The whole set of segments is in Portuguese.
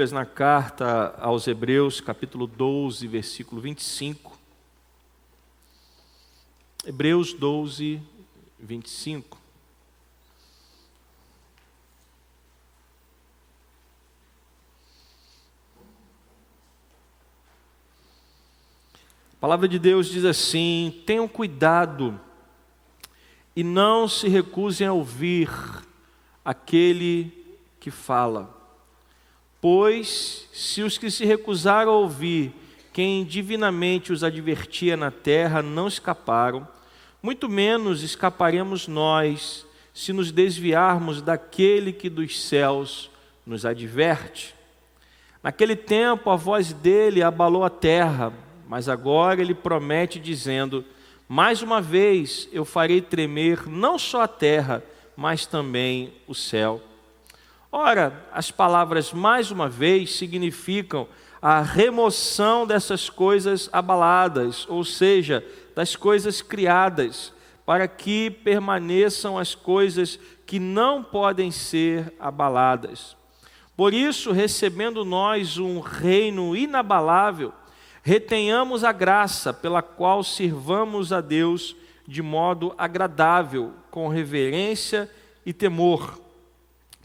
Bíblias na carta aos Hebreus, capítulo 12, versículo 25. Hebreus 12, 25. A palavra de Deus diz assim: tenham cuidado e não se recusem a ouvir aquele que fala. Pois, se os que se recusaram a ouvir quem divinamente os advertia na terra não escaparam, muito menos escaparemos nós se nos desviarmos daquele que dos céus nos adverte. Naquele tempo a voz dele abalou a terra, mas agora ele promete, dizendo: Mais uma vez eu farei tremer não só a terra, mas também o céu. Ora, as palavras mais uma vez significam a remoção dessas coisas abaladas, ou seja, das coisas criadas, para que permaneçam as coisas que não podem ser abaladas. Por isso, recebendo nós um reino inabalável, retenhamos a graça pela qual sirvamos a Deus de modo agradável, com reverência e temor,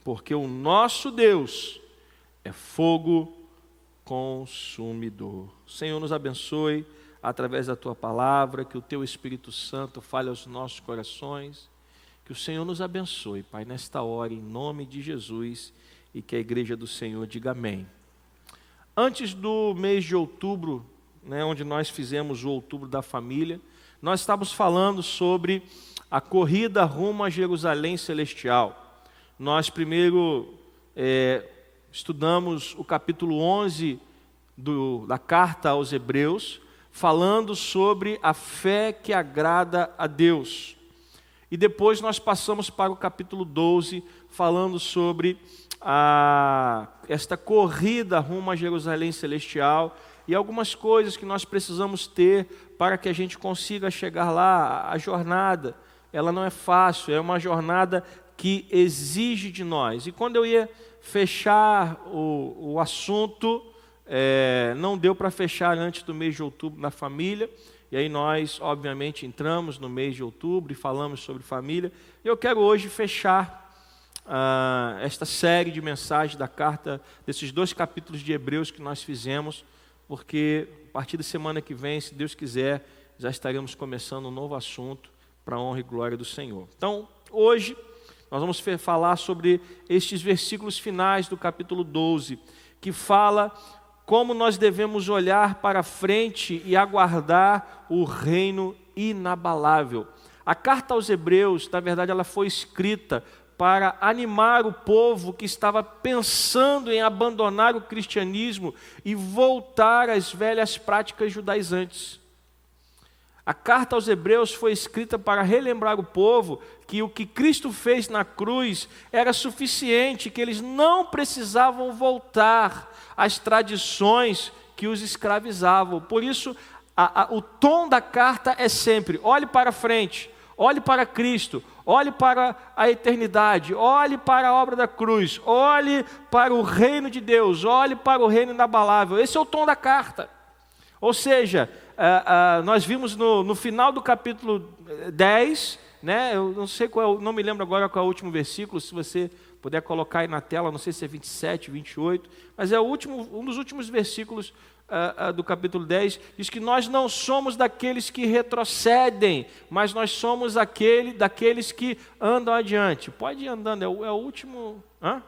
porque o nosso Deus é fogo consumidor. Senhor, nos abençoe através da tua palavra, que o teu Espírito Santo fale aos nossos corações, que o Senhor nos abençoe, Pai, nesta hora, em nome de Jesus, e que a igreja do Senhor diga amém. Antes do mês de outubro, né, onde nós fizemos o outubro da família, nós estávamos falando sobre a corrida rumo a Jerusalém Celestial. Nós primeiro é, estudamos o capítulo 11 do, da carta aos Hebreus, falando sobre a fé que agrada a Deus. E depois nós passamos para o capítulo 12, falando sobre a, esta corrida rumo a Jerusalém Celestial e algumas coisas que nós precisamos ter para que a gente consiga chegar lá. A jornada, ela não é fácil, é uma jornada que exige de nós. E quando eu ia fechar o, o assunto, é, não deu para fechar antes do mês de outubro na família. E aí nós, obviamente, entramos no mês de outubro e falamos sobre família. E eu quero hoje fechar ah, esta série de mensagens da carta, desses dois capítulos de Hebreus que nós fizemos, porque a partir da semana que vem, se Deus quiser, já estaremos começando um novo assunto para a honra e glória do Senhor. Então, hoje, nós vamos falar sobre estes versículos finais do capítulo 12, que fala como nós devemos olhar para frente e aguardar o reino inabalável. A carta aos Hebreus, na verdade, ela foi escrita para animar o povo que estava pensando em abandonar o cristianismo e voltar às velhas práticas judaizantes. A carta aos Hebreus foi escrita para relembrar o povo que o que Cristo fez na cruz era suficiente, que eles não precisavam voltar às tradições que os escravizavam. Por isso, a, a, o tom da carta é sempre: olhe para frente, olhe para Cristo, olhe para a eternidade, olhe para a obra da cruz, olhe para o reino de Deus, olhe para o reino inabalável. Esse é o tom da carta. Ou seja, uh, uh, nós vimos no, no, final do capítulo 10, né, eu não sei qual, é não me lembro agora qual é o último versículo, se você puder colocar aí na tela, não sei se é 27, 28, mas é o último, um dos últimos versículos uh, uh, do capítulo 10, diz que nós não somos daqueles que retrocedem, mas nós somos aquele, daqueles que andam adiante. Pode ir andando, é o, é o último. Hã?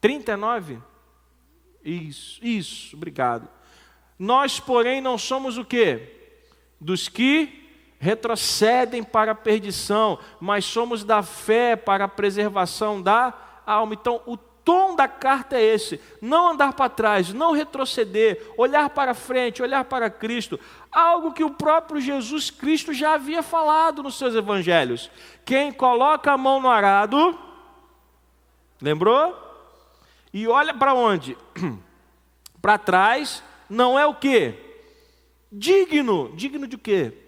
39? Isso, isso, obrigado. Nós, porém, não somos o quê? Dos que retrocedem para a perdição, mas somos da fé para a preservação da alma. Então, o tom da carta é esse: não andar para trás, não retroceder, olhar para frente, olhar para Cristo. Algo que o próprio Jesus Cristo já havia falado nos seus evangelhos. Quem coloca a mão no arado, lembrou? E olha para onde? para trás, não é o que? Digno. Digno de quê?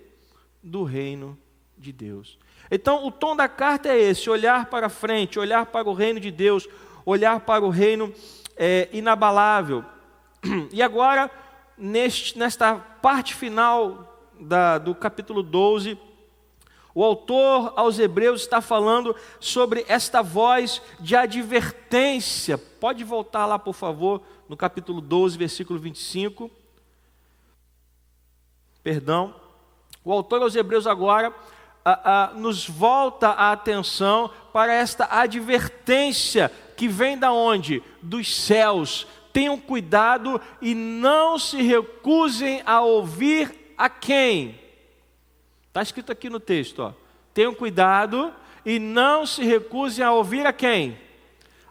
Do reino de Deus. Então, o tom da carta é esse: olhar para frente, olhar para o reino de Deus, olhar para o reino é, inabalável. E agora, neste, nesta parte final da, do capítulo 12, o autor aos Hebreus está falando sobre esta voz de advertência. Pode voltar lá, por favor, no capítulo 12, versículo 25. Perdão. O autor aos Hebreus agora a, a, nos volta a atenção para esta advertência que vem da onde? Dos céus. Tenham cuidado e não se recusem a ouvir a quem? Está escrito aqui no texto, ó. Tenham cuidado e não se recusem a ouvir a quem?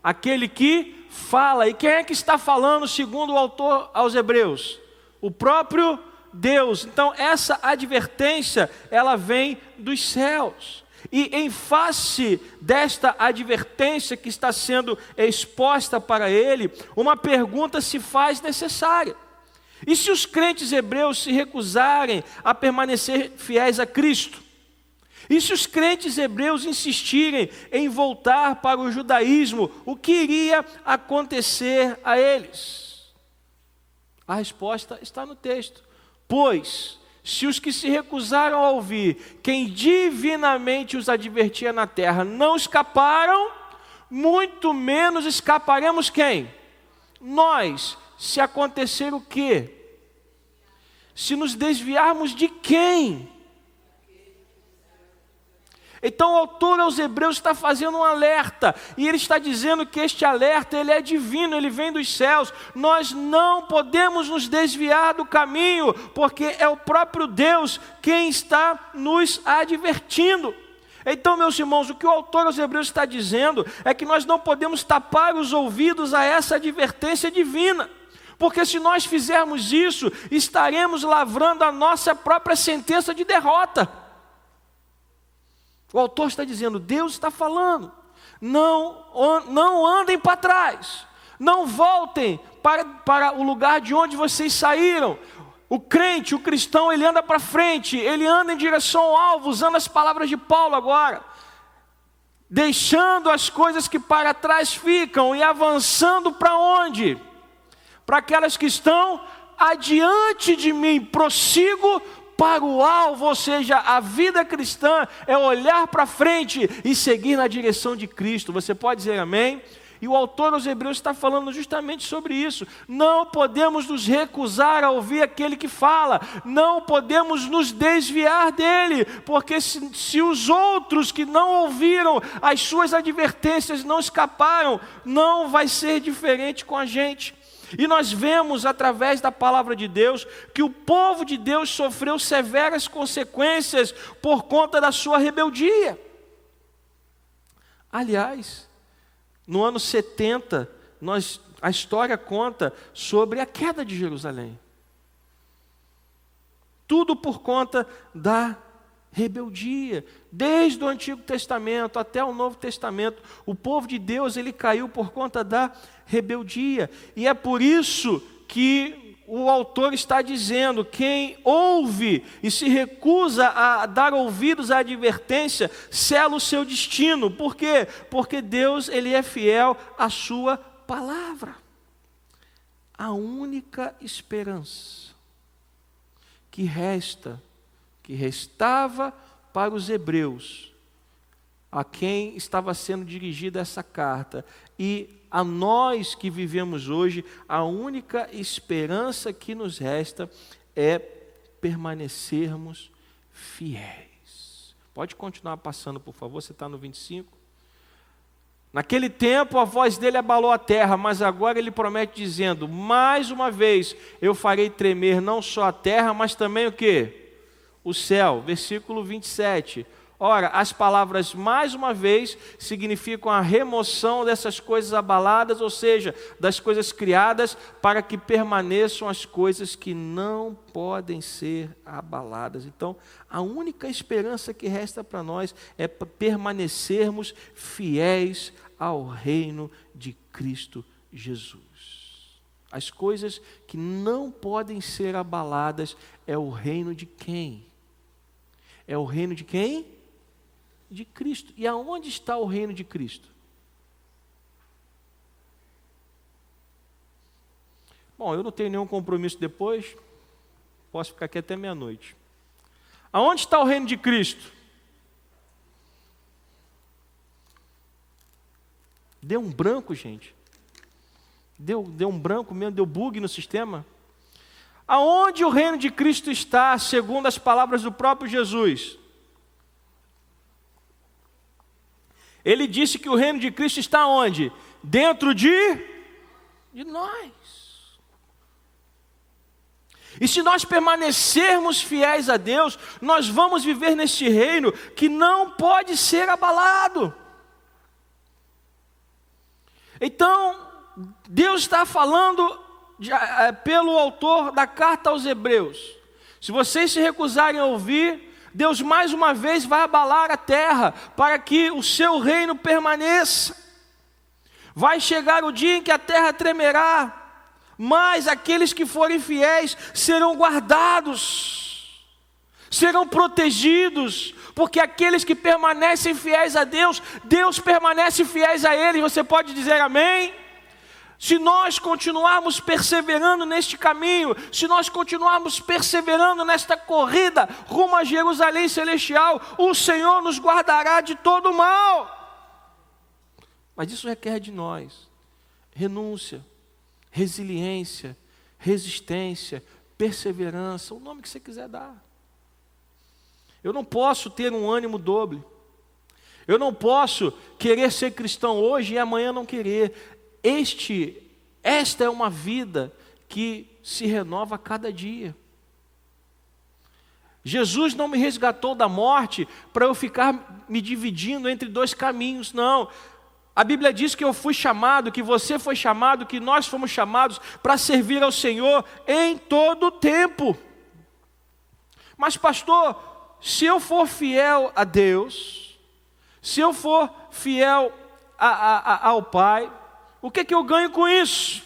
Aquele que fala. E quem é que está falando, segundo o autor aos Hebreus? O próprio Deus. Então, essa advertência, ela vem dos céus. E em face desta advertência que está sendo exposta para ele, uma pergunta se faz necessária. E se os crentes hebreus se recusarem a permanecer fiéis a Cristo? E se os crentes hebreus insistirem em voltar para o judaísmo, o que iria acontecer a eles? A resposta está no texto. Pois, se os que se recusaram a ouvir quem divinamente os advertia na terra não escaparam, muito menos escaparemos quem? Nós, se acontecer o quê? Se nos desviarmos de quem? Então o autor aos Hebreus está fazendo um alerta, e ele está dizendo que este alerta ele é divino, ele vem dos céus. Nós não podemos nos desviar do caminho, porque é o próprio Deus quem está nos advertindo. Então, meus irmãos, o que o autor aos Hebreus está dizendo é que nós não podemos tapar os ouvidos a essa advertência divina. Porque se nós fizermos isso, estaremos lavrando a nossa própria sentença de derrota. O autor está dizendo: Deus está falando, não, não andem para trás, não voltem para, para o lugar de onde vocês saíram. O crente, o cristão, ele anda para frente, ele anda em direção ao alvo, usando as palavras de Paulo agora, deixando as coisas que para trás ficam e avançando para onde? para aquelas que estão adiante de mim, prossigo para o alvo, ou seja, a vida cristã é olhar para frente e seguir na direção de Cristo. Você pode dizer amém? E o autor aos Hebreus está falando justamente sobre isso. Não podemos nos recusar a ouvir aquele que fala, não podemos nos desviar dele, porque se, se os outros que não ouviram as suas advertências não escaparam, não vai ser diferente com a gente. E nós vemos através da palavra de Deus que o povo de Deus sofreu severas consequências por conta da sua rebeldia. Aliás, no ano 70, nós, a história conta sobre a queda de Jerusalém. Tudo por conta da rebeldia. Desde o Antigo Testamento até o Novo Testamento, o povo de Deus ele caiu por conta da rebeldia. E é por isso que o autor está dizendo: quem ouve e se recusa a dar ouvidos à advertência, sela o seu destino. Por quê? Porque Deus ele é fiel à sua palavra. A única esperança que resta que restava para os hebreus, a quem estava sendo dirigida essa carta, e a nós que vivemos hoje, a única esperança que nos resta é permanecermos fiéis. Pode continuar passando, por favor, você está no 25. Naquele tempo a voz dele abalou a terra, mas agora ele promete dizendo: Mais uma vez eu farei tremer não só a terra, mas também o que? O céu. Versículo 27. Ora, as palavras, mais uma vez, significam a remoção dessas coisas abaladas, ou seja, das coisas criadas, para que permaneçam as coisas que não podem ser abaladas. Então, a única esperança que resta para nós é permanecermos fiéis ao reino de Cristo Jesus. As coisas que não podem ser abaladas é o reino de quem? É o reino de quem? De Cristo. E aonde está o reino de Cristo? Bom, eu não tenho nenhum compromisso depois, posso ficar aqui até meia-noite. Aonde está o reino de Cristo? Deu um branco, gente. Deu, deu um branco mesmo, deu bug no sistema. Aonde o reino de Cristo está, segundo as palavras do próprio Jesus? Ele disse que o reino de Cristo está onde? Dentro de, de nós. E se nós permanecermos fiéis a Deus, nós vamos viver neste reino que não pode ser abalado. Então, Deus está falando de, é, pelo autor da carta aos Hebreus. Se vocês se recusarem a ouvir, Deus mais uma vez vai abalar a terra para que o seu reino permaneça. Vai chegar o dia em que a terra tremerá, mas aqueles que forem fiéis serão guardados, serão protegidos, porque aqueles que permanecem fiéis a Deus, Deus permanece fiéis a eles. Você pode dizer amém? Se nós continuarmos perseverando neste caminho, se nós continuarmos perseverando nesta corrida rumo a Jerusalém celestial, o Senhor nos guardará de todo mal. Mas isso requer de nós renúncia, resiliência, resistência, perseverança, o nome que você quiser dar. Eu não posso ter um ânimo doble. Eu não posso querer ser cristão hoje e amanhã não querer. Este, esta é uma vida que se renova a cada dia. Jesus não me resgatou da morte para eu ficar me dividindo entre dois caminhos, não. A Bíblia diz que eu fui chamado, que você foi chamado, que nós fomos chamados para servir ao Senhor em todo o tempo. Mas, pastor, se eu for fiel a Deus, se eu for fiel a, a, a, ao Pai, o que, que eu ganho com isso?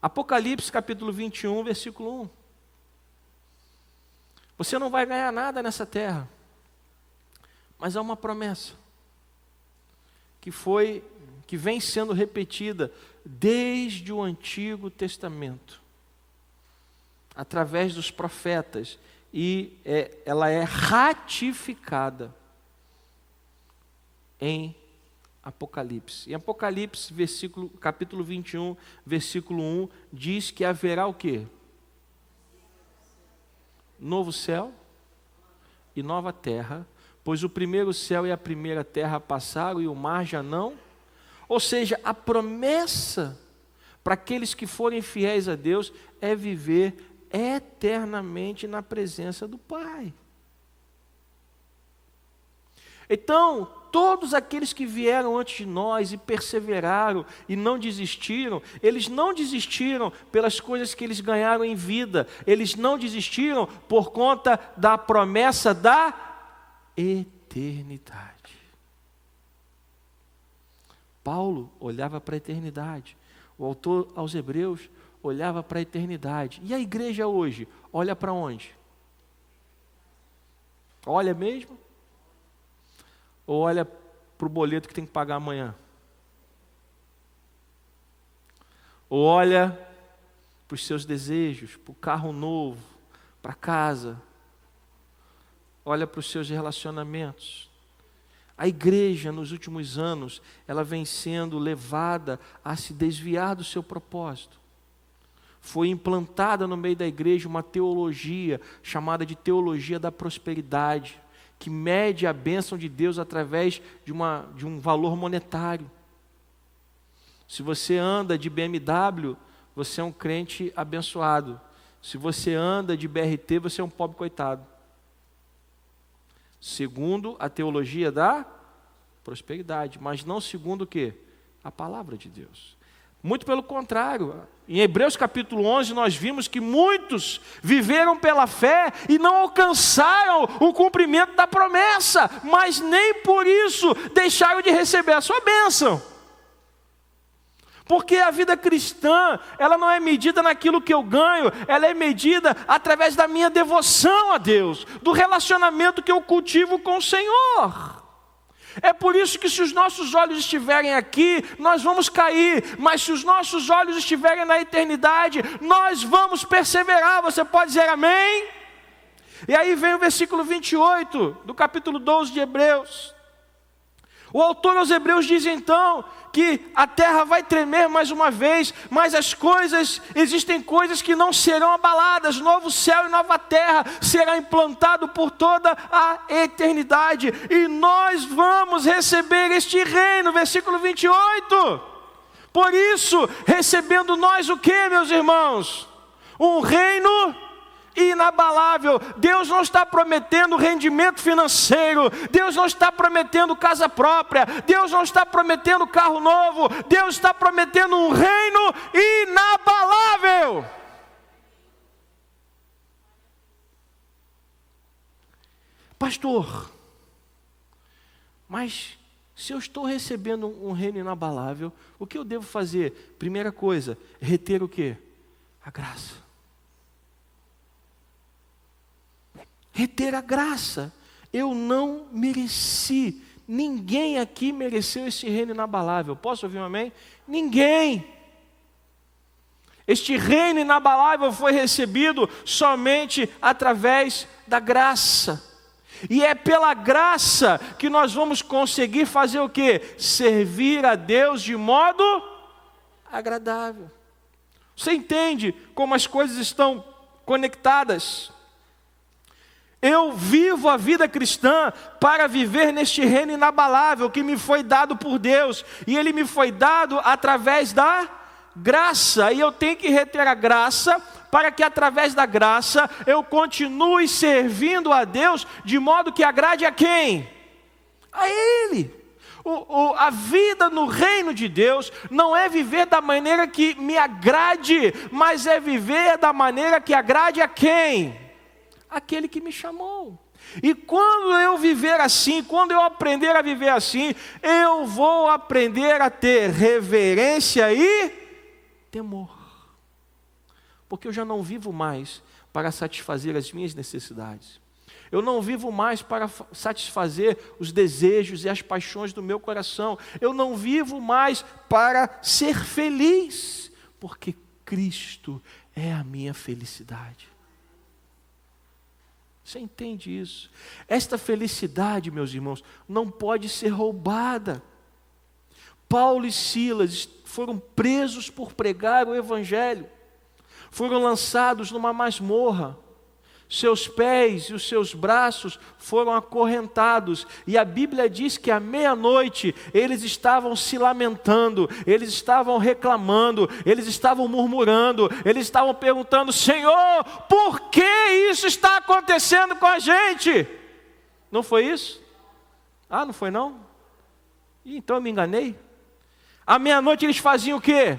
Apocalipse capítulo 21, versículo 1. Você não vai ganhar nada nessa terra, mas há uma promessa que foi, que vem sendo repetida desde o Antigo Testamento, através dos profetas, e é, ela é ratificada em Apocalipse. Em Apocalipse, versículo, capítulo 21, versículo 1, diz que haverá o quê? Novo céu e nova terra, pois o primeiro céu e a primeira terra passaram e o mar já não. Ou seja, a promessa para aqueles que forem fiéis a Deus é viver eternamente na presença do Pai. Então, todos aqueles que vieram antes de nós e perseveraram e não desistiram, eles não desistiram pelas coisas que eles ganharam em vida, eles não desistiram por conta da promessa da eternidade. Paulo olhava para a eternidade, o autor aos Hebreus olhava para a eternidade, e a igreja hoje olha para onde? Olha mesmo? Ou olha para o boleto que tem que pagar amanhã? Ou olha para os seus desejos, para o carro novo, para casa? Olha para os seus relacionamentos? A igreja, nos últimos anos, ela vem sendo levada a se desviar do seu propósito. Foi implantada no meio da igreja uma teologia chamada de teologia da prosperidade que mede a bênção de Deus através de, uma, de um valor monetário. Se você anda de BMW, você é um crente abençoado. Se você anda de BRT, você é um pobre coitado. Segundo a teologia da prosperidade, mas não segundo o que? A palavra de Deus. Muito pelo contrário, em Hebreus capítulo 11, nós vimos que muitos viveram pela fé e não alcançaram o cumprimento da promessa, mas nem por isso deixaram de receber a sua bênção. Porque a vida cristã, ela não é medida naquilo que eu ganho, ela é medida através da minha devoção a Deus, do relacionamento que eu cultivo com o Senhor. É por isso que, se os nossos olhos estiverem aqui, nós vamos cair, mas se os nossos olhos estiverem na eternidade, nós vamos perseverar. Você pode dizer amém? E aí vem o versículo 28 do capítulo 12 de Hebreus. O autor aos Hebreus diz então que a terra vai tremer mais uma vez, mas as coisas, existem coisas que não serão abaladas, novo céu e nova terra será implantado por toda a eternidade, e nós vamos receber este reino, versículo 28. Por isso, recebendo nós o que, meus irmãos? Um reino inabalável. Deus não está prometendo rendimento financeiro, Deus não está prometendo casa própria, Deus não está prometendo carro novo, Deus está prometendo um reino inabalável. Pastor, mas se eu estou recebendo um reino inabalável, o que eu devo fazer? Primeira coisa, reter o que? A graça. Reter a graça. Eu não mereci. Ninguém aqui mereceu esse reino inabalável. Posso ouvir um amém? Ninguém. Este reino inabalável foi recebido somente através da graça. E é pela graça que nós vamos conseguir fazer o que? Servir a Deus de modo agradável. Você entende como as coisas estão conectadas? Eu vivo a vida cristã para viver neste reino inabalável que me foi dado por Deus, e ele me foi dado através da graça, e eu tenho que reter a graça para que através da graça eu continue servindo a Deus de modo que agrade a quem? A Ele. O, o, a vida no reino de Deus não é viver da maneira que me agrade, mas é viver da maneira que agrade a quem? Aquele que me chamou. E quando eu viver assim, quando eu aprender a viver assim, eu vou aprender a ter reverência e temor. Porque eu já não vivo mais para satisfazer as minhas necessidades. Eu não vivo mais para satisfazer os desejos e as paixões do meu coração. Eu não vivo mais para ser feliz, porque Cristo é a minha felicidade. Você entende isso? Esta felicidade, meus irmãos, não pode ser roubada. Paulo e Silas foram presos por pregar o Evangelho, foram lançados numa masmorra seus pés e os seus braços foram acorrentados, e a Bíblia diz que à meia-noite eles estavam se lamentando, eles estavam reclamando, eles estavam murmurando, eles estavam perguntando: Senhor, por que isso está acontecendo com a gente? Não foi isso? Ah, não foi não? Então eu me enganei. À meia-noite eles faziam o quê?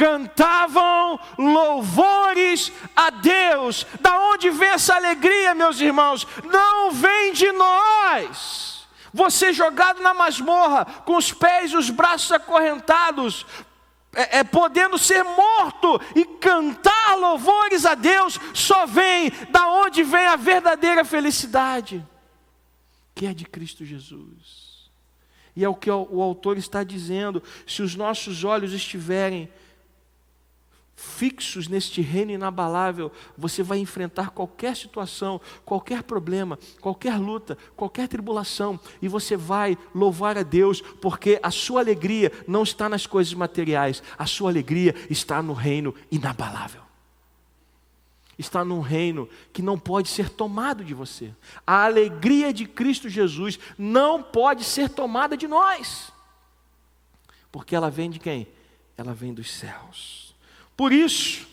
Cantavam louvores a Deus. Da onde vem essa alegria, meus irmãos? Não vem de nós. Você jogado na masmorra, com os pés e os braços acorrentados, é, é, podendo ser morto e cantar louvores a Deus, só vem da onde vem a verdadeira felicidade, que é de Cristo Jesus. E é o que o autor está dizendo: se os nossos olhos estiverem fixos neste reino inabalável, você vai enfrentar qualquer situação, qualquer problema, qualquer luta, qualquer tribulação, e você vai louvar a Deus, porque a sua alegria não está nas coisas materiais, a sua alegria está no reino inabalável. Está num reino que não pode ser tomado de você. A alegria de Cristo Jesus não pode ser tomada de nós. Porque ela vem de quem? Ela vem dos céus. Por isso,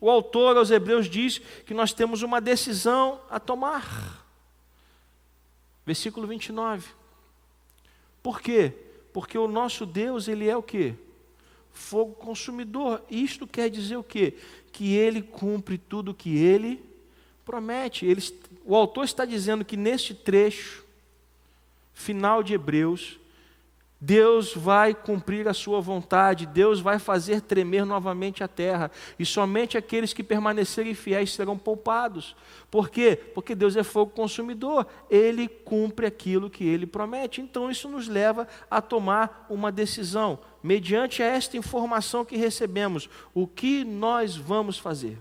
o autor aos Hebreus diz que nós temos uma decisão a tomar. Versículo 29. Por quê? Porque o nosso Deus, ele é o quê? Fogo consumidor. Isto quer dizer o quê? Que ele cumpre tudo o que ele promete. Ele, o autor está dizendo que neste trecho final de Hebreus, Deus vai cumprir a sua vontade, Deus vai fazer tremer novamente a terra, e somente aqueles que permanecerem fiéis serão poupados. Por quê? Porque Deus é fogo consumidor, ele cumpre aquilo que ele promete. Então isso nos leva a tomar uma decisão, mediante esta informação que recebemos, o que nós vamos fazer.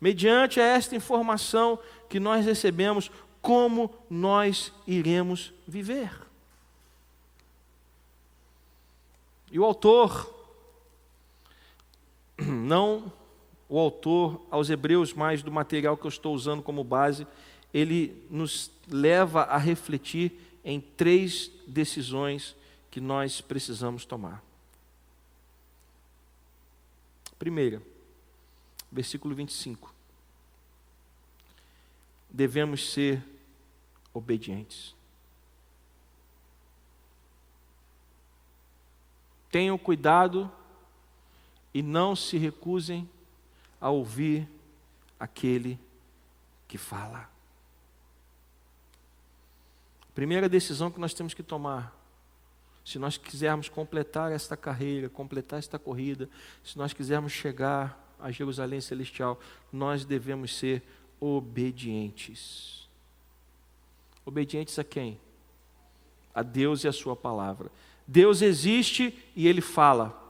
Mediante esta informação que nós recebemos, como nós iremos viver. E o autor, não o autor aos Hebreus, mais do material que eu estou usando como base, ele nos leva a refletir em três decisões que nós precisamos tomar. Primeira, versículo 25 devemos ser obedientes. Tenham cuidado e não se recusem a ouvir aquele que fala. Primeira decisão que nós temos que tomar, se nós quisermos completar esta carreira, completar esta corrida, se nós quisermos chegar a Jerusalém Celestial, nós devemos ser obedientes. Obedientes a quem? A Deus e a Sua palavra. Deus existe e Ele fala.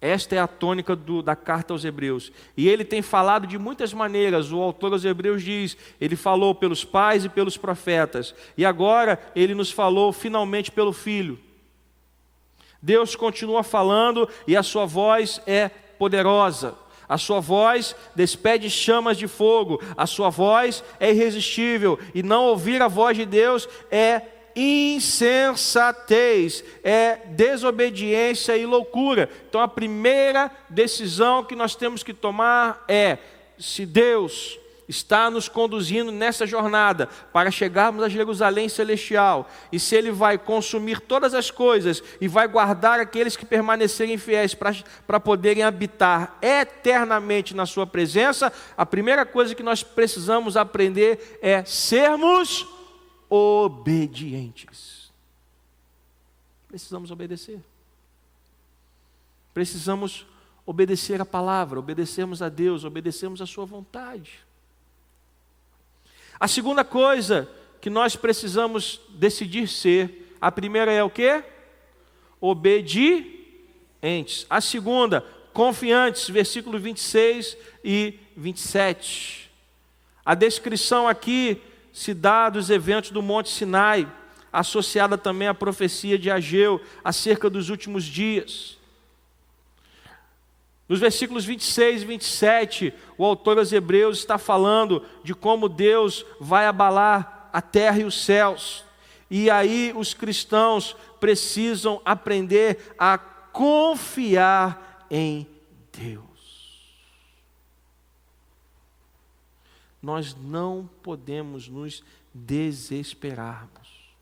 Esta é a tônica do, da carta aos Hebreus. E ele tem falado de muitas maneiras. O autor aos Hebreus diz: ele falou pelos pais e pelos profetas. E agora ele nos falou finalmente pelo Filho. Deus continua falando e a sua voz é poderosa. A sua voz despede chamas de fogo, a sua voz é irresistível, e não ouvir a voz de Deus é insensatez, é desobediência e loucura. Então a primeira decisão que nós temos que tomar é: se Deus está nos conduzindo nessa jornada para chegarmos a Jerusalém celestial. E se Ele vai consumir todas as coisas e vai guardar aqueles que permanecerem fiéis para poderem habitar eternamente na Sua presença, a primeira coisa que nós precisamos aprender é sermos obedientes. Precisamos obedecer. Precisamos obedecer a palavra, obedecermos a Deus, obedecermos a Sua vontade. A segunda coisa que nós precisamos decidir ser, a primeira é o que? Obedientes. A segunda, confiantes, versículo 26 e 27. A descrição aqui se dá dos eventos do Monte Sinai, associada também à profecia de Ageu acerca dos últimos dias. Nos versículos 26 e 27, o autor aos Hebreus está falando de como Deus vai abalar a terra e os céus. E aí os cristãos precisam aprender a confiar em Deus. Nós não podemos nos desesperarmos.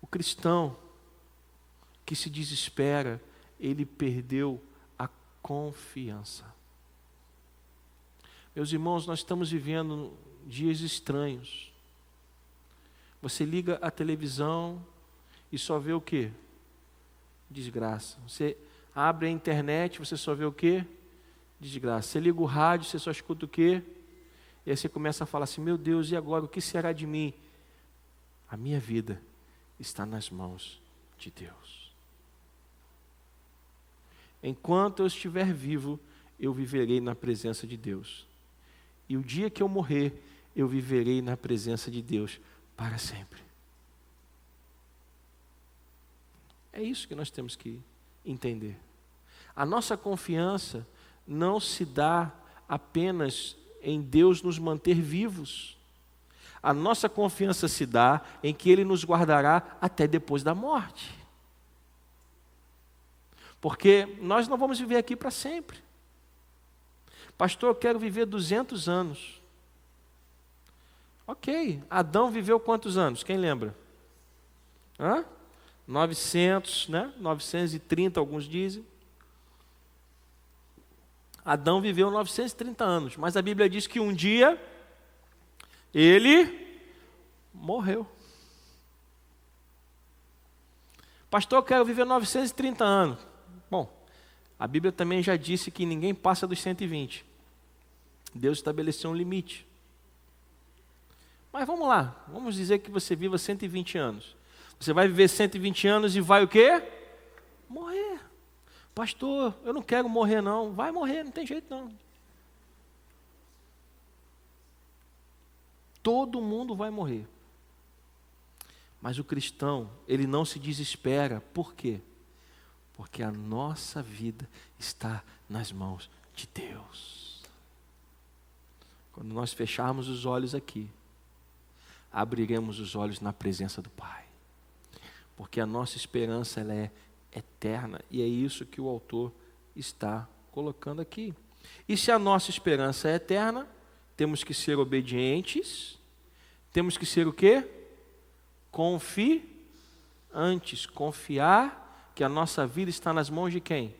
O cristão que se desespera, ele perdeu confiança. Meus irmãos, nós estamos vivendo dias estranhos. Você liga a televisão e só vê o que? Desgraça. Você abre a internet, você só vê o que? Desgraça. Você liga o rádio, você só escuta o que? E aí você começa a falar assim: Meu Deus, e agora o que será de mim? A minha vida está nas mãos de Deus. Enquanto eu estiver vivo, eu viverei na presença de Deus. E o dia que eu morrer, eu viverei na presença de Deus para sempre. É isso que nós temos que entender. A nossa confiança não se dá apenas em Deus nos manter vivos. A nossa confiança se dá em que Ele nos guardará até depois da morte. Porque nós não vamos viver aqui para sempre. Pastor, eu quero viver 200 anos. Ok, Adão viveu quantos anos? Quem lembra? Hã? 900, né? 930, alguns dizem. Adão viveu 930 anos, mas a Bíblia diz que um dia ele morreu. Pastor, eu quero viver 930 anos. A Bíblia também já disse que ninguém passa dos 120. Deus estabeleceu um limite. Mas vamos lá, vamos dizer que você viva 120 anos. Você vai viver 120 anos e vai o quê? Morrer. Pastor, eu não quero morrer não. Vai morrer, não tem jeito não. Todo mundo vai morrer. Mas o cristão, ele não se desespera. Por quê? Porque a nossa vida está nas mãos de Deus. Quando nós fecharmos os olhos aqui, abriremos os olhos na presença do Pai. Porque a nossa esperança ela é eterna e é isso que o autor está colocando aqui. E se a nossa esperança é eterna, temos que ser obedientes, temos que ser o quê? Confiantes, confiar que a nossa vida está nas mãos de quem?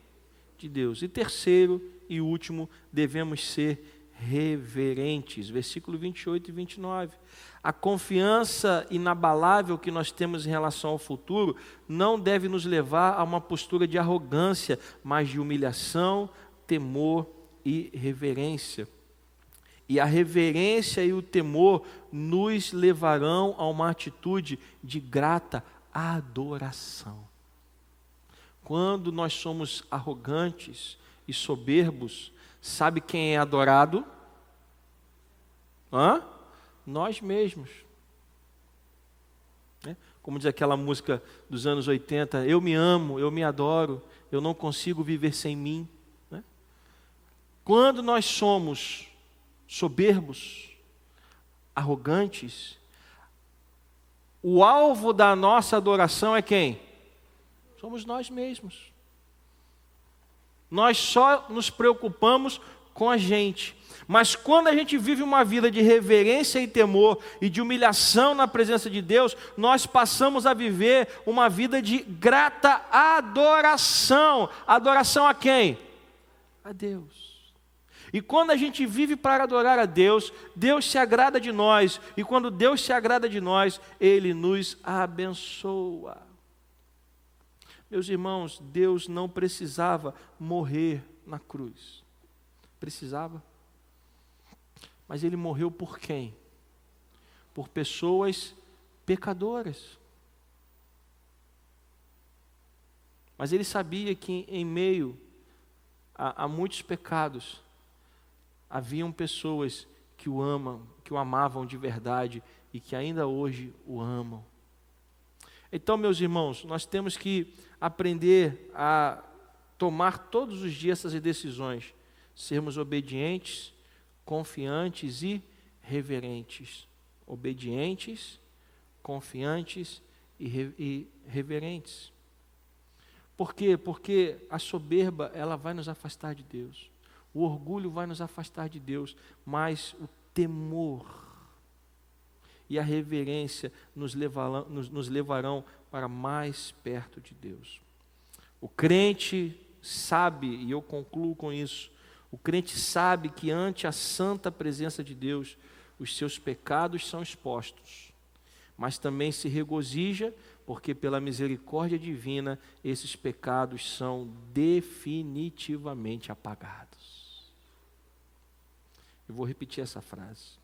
De Deus. E terceiro e último, devemos ser reverentes. Versículo 28 e 29. A confiança inabalável que nós temos em relação ao futuro não deve nos levar a uma postura de arrogância, mas de humilhação, temor e reverência. E a reverência e o temor nos levarão a uma atitude de grata adoração. Quando nós somos arrogantes e soberbos, sabe quem é adorado? Hã? Nós mesmos. Né? Como diz aquela música dos anos 80, eu me amo, eu me adoro, eu não consigo viver sem mim. Né? Quando nós somos soberbos, arrogantes, o alvo da nossa adoração é quem? Somos nós mesmos. Nós só nos preocupamos com a gente. Mas quando a gente vive uma vida de reverência e temor e de humilhação na presença de Deus, nós passamos a viver uma vida de grata adoração. Adoração a quem? A Deus. E quando a gente vive para adorar a Deus, Deus se agrada de nós, e quando Deus se agrada de nós, Ele nos abençoa. Meus irmãos, Deus não precisava morrer na cruz. Precisava. Mas Ele morreu por quem? Por pessoas pecadoras. Mas Ele sabia que em meio a, a muitos pecados, haviam pessoas que o amam, que o amavam de verdade e que ainda hoje o amam. Então, meus irmãos, nós temos que aprender a tomar todos os dias essas decisões, sermos obedientes, confiantes e reverentes. Obedientes, confiantes e, re e reverentes. Por quê? Porque a soberba, ela vai nos afastar de Deus. O orgulho vai nos afastar de Deus, mas o temor e a reverência nos levarão, nos, nos levarão para mais perto de Deus. O crente sabe, e eu concluo com isso, o crente sabe que ante a santa presença de Deus, os seus pecados são expostos, mas também se regozija, porque pela misericórdia divina esses pecados são definitivamente apagados. Eu vou repetir essa frase.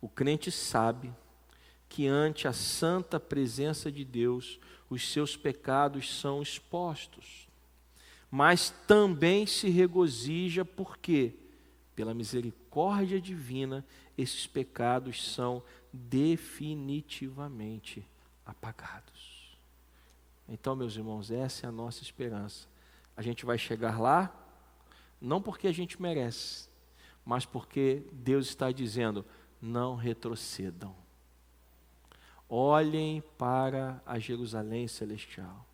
O crente sabe que ante a santa presença de Deus, os seus pecados são expostos, mas também se regozija porque, pela misericórdia divina, esses pecados são definitivamente apagados. Então, meus irmãos, essa é a nossa esperança. A gente vai chegar lá, não porque a gente merece, mas porque Deus está dizendo: não retrocedam. Olhem para a Jerusalém celestial.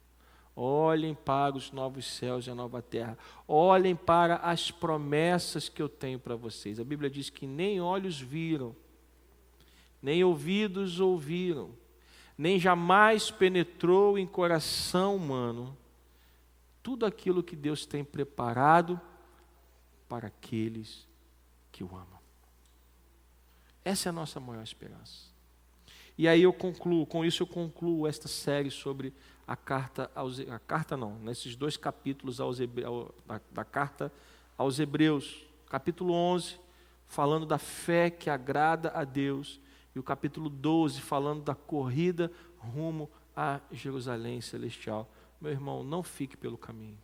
Olhem para os novos céus e a nova terra. Olhem para as promessas que eu tenho para vocês. A Bíblia diz que nem olhos viram, nem ouvidos ouviram, nem jamais penetrou em coração humano tudo aquilo que Deus tem preparado para aqueles que o amam. Essa é a nossa maior esperança. E aí eu concluo, com isso eu concluo esta série sobre a carta aos a carta não, nesses dois capítulos aos da, da carta aos Hebreus, capítulo 11, falando da fé que agrada a Deus, e o capítulo 12 falando da corrida rumo a Jerusalém celestial. Meu irmão, não fique pelo caminho.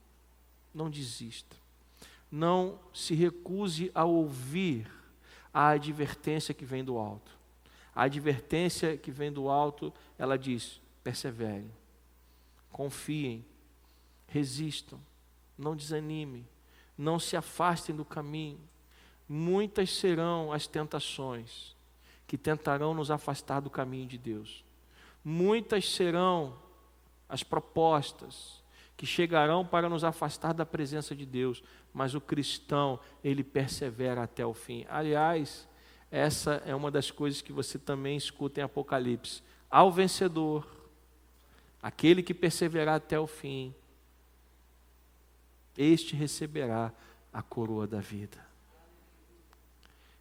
Não desista. Não se recuse a ouvir a advertência que vem do alto. A advertência que vem do alto, ela diz: perseverem, confiem, resistam, não desanimem, não se afastem do caminho. Muitas serão as tentações que tentarão nos afastar do caminho de Deus. Muitas serão as propostas que chegarão para nos afastar da presença de Deus, mas o cristão, ele persevera até o fim. Aliás, essa é uma das coisas que você também escuta em Apocalipse. Ao vencedor, aquele que perseverar até o fim, este receberá a coroa da vida.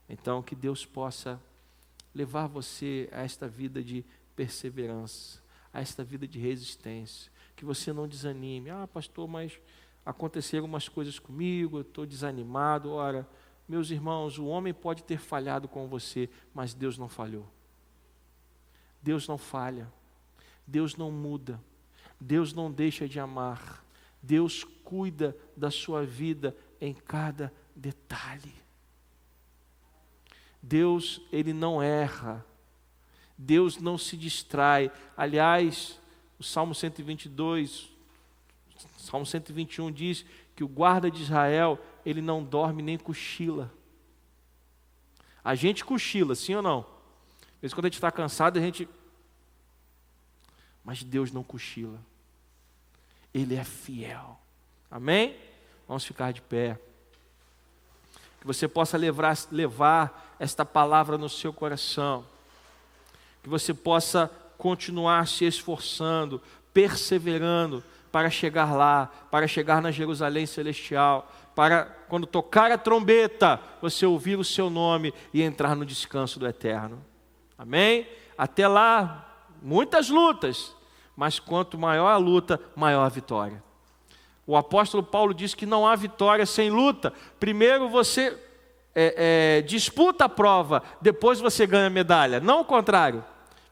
Então, que Deus possa levar você a esta vida de perseverança, a esta vida de resistência, que você não desanime. Ah, pastor, mas aconteceram umas coisas comigo, eu estou desanimado. Ora, meus irmãos, o homem pode ter falhado com você, mas Deus não falhou. Deus não falha. Deus não muda. Deus não deixa de amar. Deus cuida da sua vida em cada detalhe. Deus, ele não erra. Deus não se distrai. Aliás, o Salmo 122, Salmo 121 diz que o guarda de Israel, ele não dorme nem cochila. A gente cochila, sim ou não? Às vezes quando a gente está cansado, a gente. Mas Deus não cochila. Ele é fiel. Amém? Vamos ficar de pé. Que você possa levar, levar esta palavra no seu coração. Que você possa continuar se esforçando, perseverando para chegar lá, para chegar na Jerusalém celestial, para quando tocar a trombeta, você ouvir o seu nome e entrar no descanso do eterno. Amém? Até lá, muitas lutas, mas quanto maior a luta, maior a vitória. O apóstolo Paulo diz que não há vitória sem luta. Primeiro você é, é, disputa a prova, depois você ganha a medalha. Não o contrário.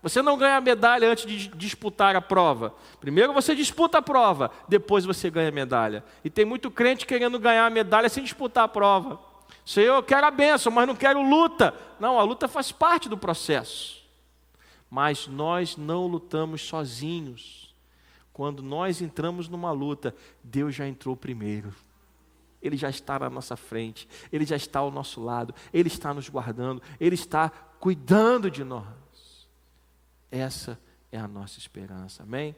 Você não ganha a medalha antes de disputar a prova. Primeiro você disputa a prova, depois você ganha a medalha. E tem muito crente querendo ganhar a medalha sem disputar a prova. Senhor, eu quero a bênção, mas não quero luta. Não, a luta faz parte do processo mas nós não lutamos sozinhos. Quando nós entramos numa luta, Deus já entrou primeiro. Ele já está na nossa frente, Ele já está ao nosso lado, Ele está nos guardando, Ele está cuidando de nós. Essa é a nossa esperança, amém?